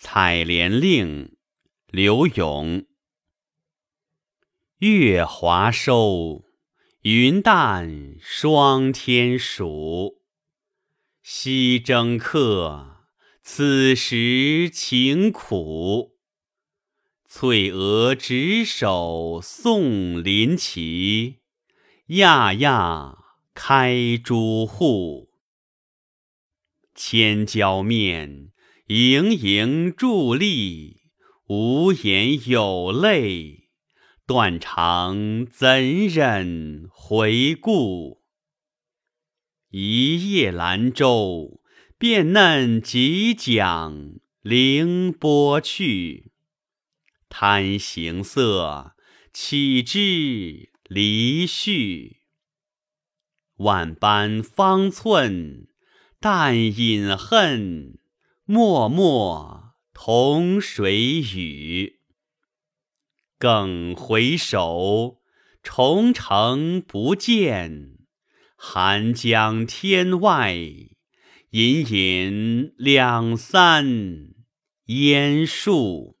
采莲令，刘永。月华收，云淡霜天暑。西征客，此时情苦。翠娥执手送林骑，讶讶开朱户。千娇面，盈盈伫立，无言有泪，断肠怎忍回顾？一叶兰舟，便嫩即将凌波去。贪行色，岂知离绪？万般方寸，但饮恨，脉脉同水语。更回首，重城不见，寒江天外，隐隐两三烟树。